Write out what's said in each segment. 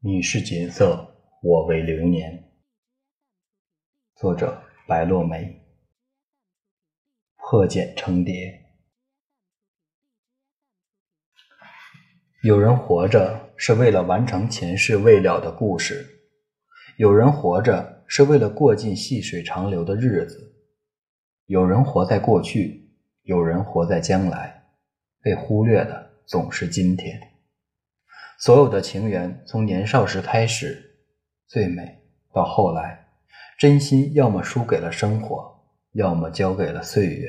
你是锦瑟，我为流年。作者：白落梅。破茧成蝶。有人活着是为了完成前世未了的故事，有人活着是为了过尽细水长流的日子，有人活在过去，有人活在将来，被忽略的总是今天。所有的情缘从年少时开始，最美到后来，真心要么输给了生活，要么交给了岁月。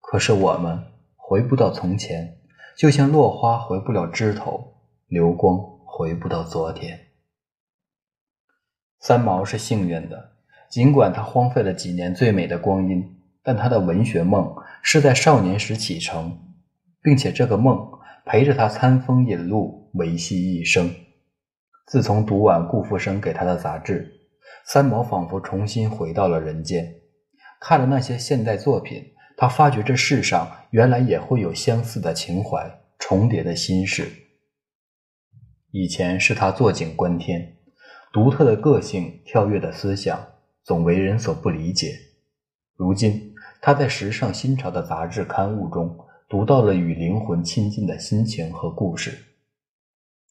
可是我们回不到从前，就像落花回不了枝头，流光回不到昨天。三毛是幸运的，尽管他荒废了几年最美的光阴，但他的文学梦是在少年时启程，并且这个梦。陪着他餐风饮露，维系一生。自从读完顾福生给他的杂志，三毛仿佛重新回到了人间。看了那些现代作品，他发觉这世上原来也会有相似的情怀，重叠的心事。以前是他坐井观天，独特的个性，跳跃的思想，总为人所不理解。如今，他在时尚新潮的杂志刊物中。读到了与灵魂亲近的心情和故事。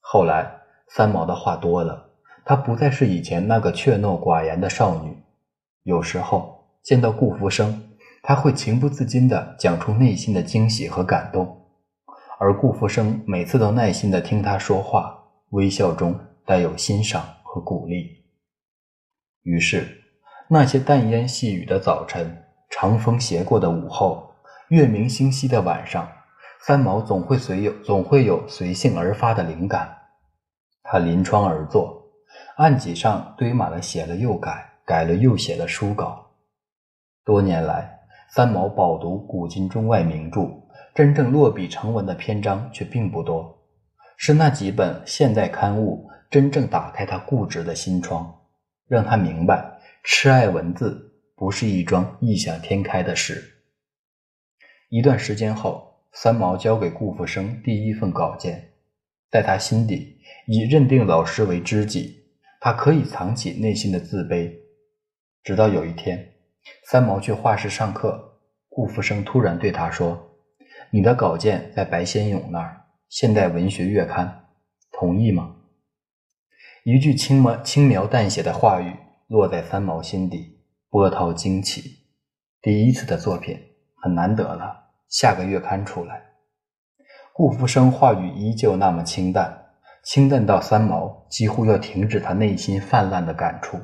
后来，三毛的话多了，她不再是以前那个怯懦寡言的少女。有时候见到顾福生，她会情不自禁地讲出内心的惊喜和感动，而顾福生每次都耐心地听她说话，微笑中带有欣赏和鼓励。于是，那些淡烟细雨的早晨，长风斜过的午后。月明星稀的晚上，三毛总会随有总会有随性而发的灵感。他临窗而坐，案几上堆满了写了又改、改了又写的书稿。多年来，三毛饱读古今中外名著，真正落笔成文的篇章却并不多。是那几本现代刊物真正打开他固执的心窗，让他明白痴爱文字不是一桩异想天开的事。一段时间后，三毛交给顾福生第一份稿件，在他心底已认定老师为知己，他可以藏起内心的自卑。直到有一天，三毛去画室上课，顾福生突然对他说：“你的稿件在白先勇那儿，《现代文学月刊》，同意吗？”一句轻描轻描淡写的话语落在三毛心底，波涛惊起。第一次的作品。很难得了，下个月刊出来。顾福生话语依旧那么清淡，清淡到三毛几乎要停止他内心泛滥的感触。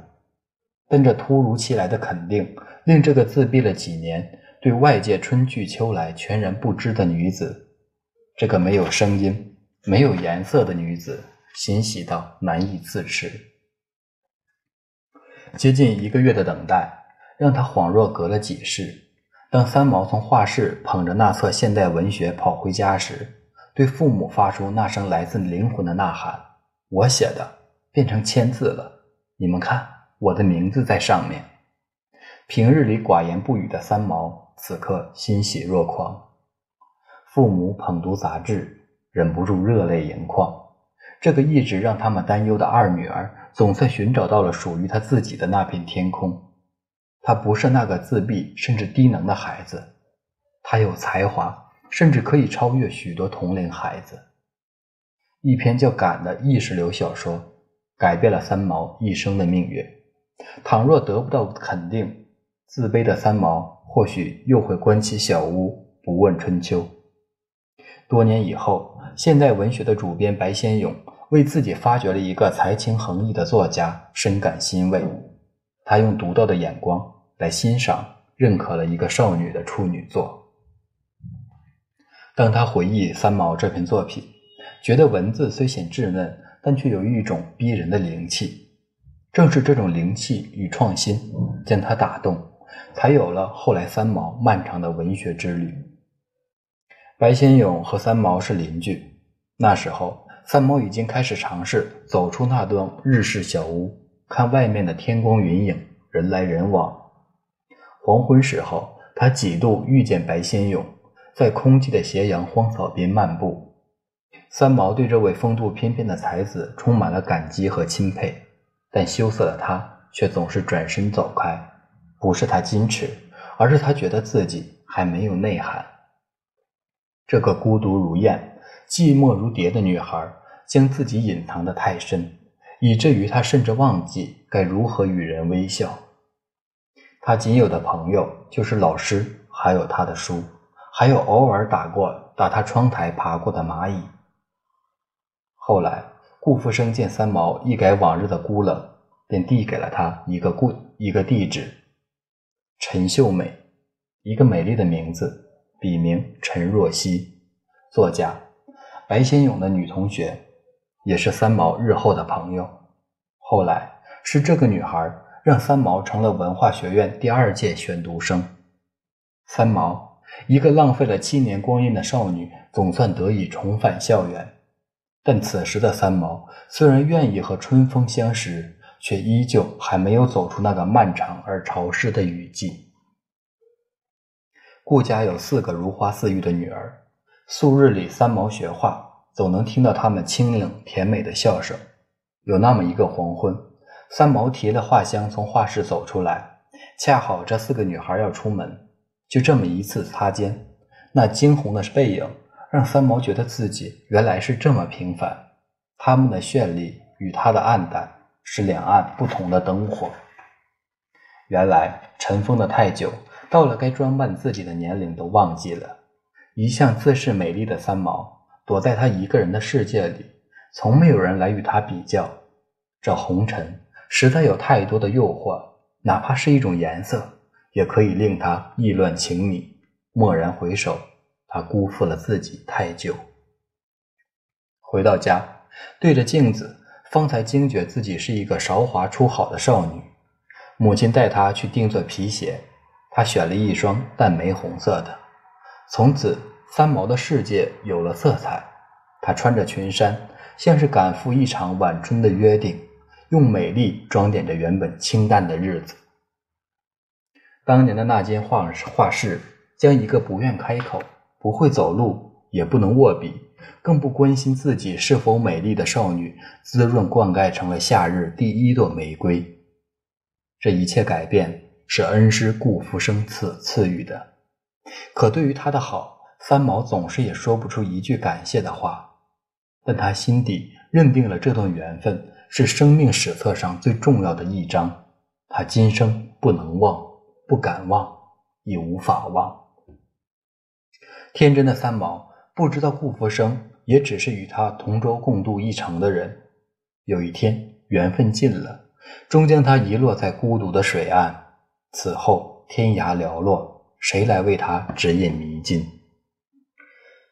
但这突如其来的肯定，令这个自闭了几年、对外界春去秋来全然不知的女子，这个没有声音、没有颜色的女子，欣喜到难以自持。接近一个月的等待，让他恍若隔了几世。当三毛从画室捧着那册现代文学跑回家时，对父母发出那声来自灵魂的呐喊：“我写的变成签字了，你们看，我的名字在上面。”平日里寡言不语的三毛，此刻欣喜若狂。父母捧读杂志，忍不住热泪盈眶。这个一直让他们担忧的二女儿，总算寻找到了属于她自己的那片天空。他不是那个自闭甚至低能的孩子，他有才华，甚至可以超越许多同龄孩子。一篇叫《感》的意识流小说，改变了三毛一生的命运。倘若得不到肯定，自卑的三毛或许又会关起小屋，不问春秋。多年以后，现代文学的主编白先勇为自己发掘了一个才情横溢的作家，深感欣慰。他用独到的眼光。来欣赏、认可了一个少女的处女作。当他回忆三毛这篇作品，觉得文字虽显稚嫩，但却有一种逼人的灵气。正是这种灵气与创新，将他打动，才有了后来三毛漫长的文学之旅。白先勇和三毛是邻居，那时候三毛已经开始尝试走出那栋日式小屋，看外面的天光云影、人来人往。黄昏时候，他几度遇见白先勇，在空寂的斜阳荒草边漫步。三毛对这位风度翩翩的才子充满了感激和钦佩，但羞涩的他却总是转身走开。不是他矜持，而是他觉得自己还没有内涵。这个孤独如燕、寂寞如蝶的女孩，将自己隐藏得太深，以至于她甚至忘记该如何与人微笑。她仅有的朋友就是老师，还有她的书，还有偶尔打过打他窗台爬过的蚂蚁。后来，顾福生见三毛一改往日的孤冷，便递给了他一个故一个地址：陈秀美，一个美丽的名字，笔名陈若曦，作家，白先勇的女同学，也是三毛日后的朋友。后来是这个女孩让三毛成了文化学院第二届选读生。三毛，一个浪费了七年光阴的少女，总算得以重返校园。但此时的三毛虽然愿意和春风相识，却依旧还没有走出那个漫长而潮湿的雨季。顾家有四个如花似玉的女儿，素日里三毛学画，总能听到她们清冷甜美的笑声。有那么一个黄昏，三毛提了画箱从画室走出来，恰好这四个女孩要出门，就这么一次擦肩，那惊鸿的背影。让三毛觉得自己原来是这么平凡，他们的绚丽与他的暗淡是两岸不同的灯火。原来尘封的太久，到了该装扮自己的年龄都忘记了。一向自视美丽的三毛，躲在他一个人的世界里，从没有人来与他比较。这红尘实在有太多的诱惑，哪怕是一种颜色，也可以令他意乱情迷，蓦然回首。他辜负了自己太久。回到家，对着镜子，方才惊觉自己是一个韶华初好的少女。母亲带她去定做皮鞋，她选了一双淡玫红色的。从此，三毛的世界有了色彩。她穿着裙衫，像是赶赴一场晚春的约定，用美丽装点着原本清淡的日子。当年的那间画画室，将一个不愿开口。不会走路，也不能握笔，更不关心自己是否美丽的少女，滋润灌溉成了夏日第一朵玫瑰。这一切改变是恩师顾福生赐赐予的，可对于他的好，三毛总是也说不出一句感谢的话。但他心底认定了这段缘分是生命史册上最重要的一章，他今生不能忘，不敢忘，也无法忘。天真的三毛不知道，顾福生也只是与他同舟共度一程的人。有一天，缘分尽了，终将他遗落在孤独的水岸。此后，天涯寥落，谁来为他指引迷津？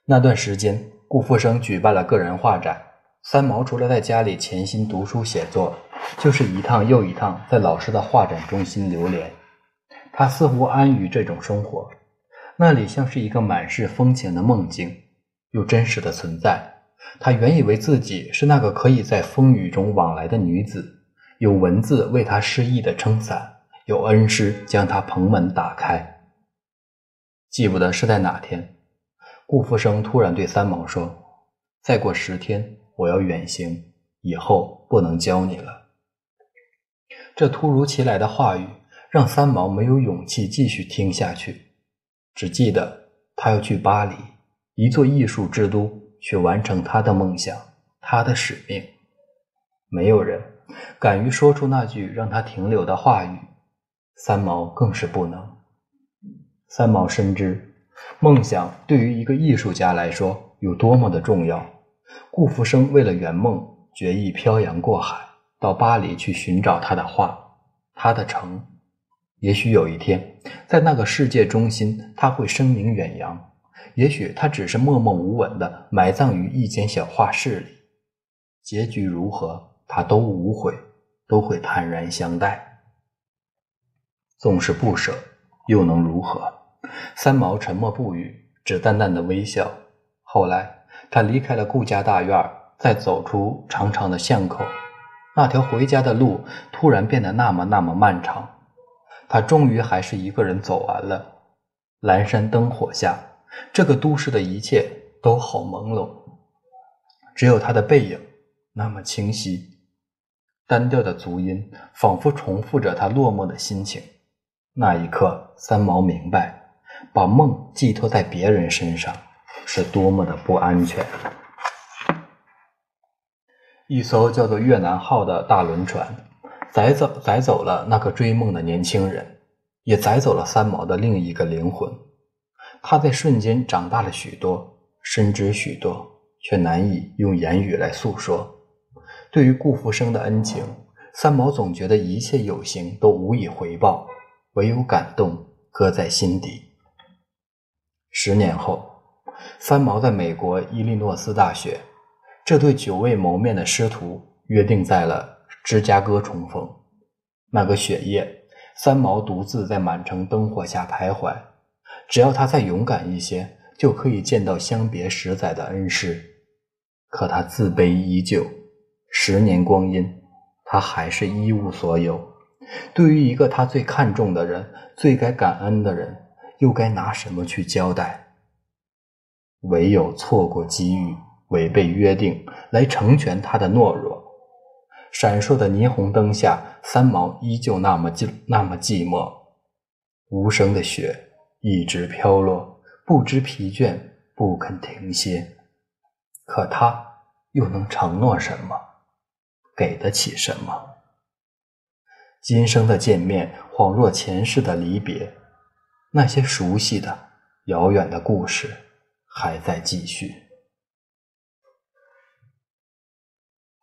那段时间，顾福生举办了个人画展，三毛除了在家里潜心读书写作，就是一趟又一趟在老师的画展中心流连。他似乎安于这种生活。那里像是一个满是风情的梦境，又真实的存在。他原以为自己是那个可以在风雨中往来的女子，有文字为他诗意的撑伞，有恩师将他棚门打开。记不得是在哪天，顾福生突然对三毛说：“再过十天我要远行，以后不能教你了。”这突如其来的话语让三毛没有勇气继续听下去。只记得他要去巴黎，一座艺术之都，去完成他的梦想，他的使命。没有人敢于说出那句让他停留的话语，三毛更是不能。三毛深知，梦想对于一个艺术家来说有多么的重要。顾福生为了圆梦，决意漂洋过海到巴黎去寻找他的画，他的城。也许有一天，在那个世界中心，他会声名远扬；也许他只是默默无闻的埋葬于一间小画室里。结局如何，他都无悔，都会坦然相待。纵是不舍，又能如何？三毛沉默不语，只淡淡的微笑。后来，他离开了顾家大院，再走出长长的巷口，那条回家的路突然变得那么那么漫长。他终于还是一个人走完了。阑珊灯火下，这个都市的一切都好朦胧。只有他的背影那么清晰。单调的足音仿佛重复着他落寞的心情。那一刻，三毛明白，把梦寄托在别人身上是多么的不安全。一艘叫做越南号的大轮船，载走载走了那个追梦的年轻人，也载走了三毛的另一个灵魂。他在瞬间长大了许多，深知许多，却难以用言语来诉说。对于顾福生的恩情，三毛总觉得一切有形都无以回报，唯有感动搁在心底。十年后，三毛在美国伊利诺斯大学。这对久未谋面的师徒约定在了芝加哥重逢。那个雪夜，三毛独自在满城灯火下徘徊。只要他再勇敢一些，就可以见到相别十载的恩师。可他自卑依旧。十年光阴，他还是一无所有。对于一个他最看重的人、最该感恩的人，又该拿什么去交代？唯有错过机遇。违背约定来成全他的懦弱。闪烁的霓虹灯下，三毛依旧那么寂那么寂寞。无声的雪一直飘落，不知疲倦，不肯停歇。可他又能承诺什么？给得起什么？今生的见面，恍若前世的离别。那些熟悉的、遥远的故事，还在继续。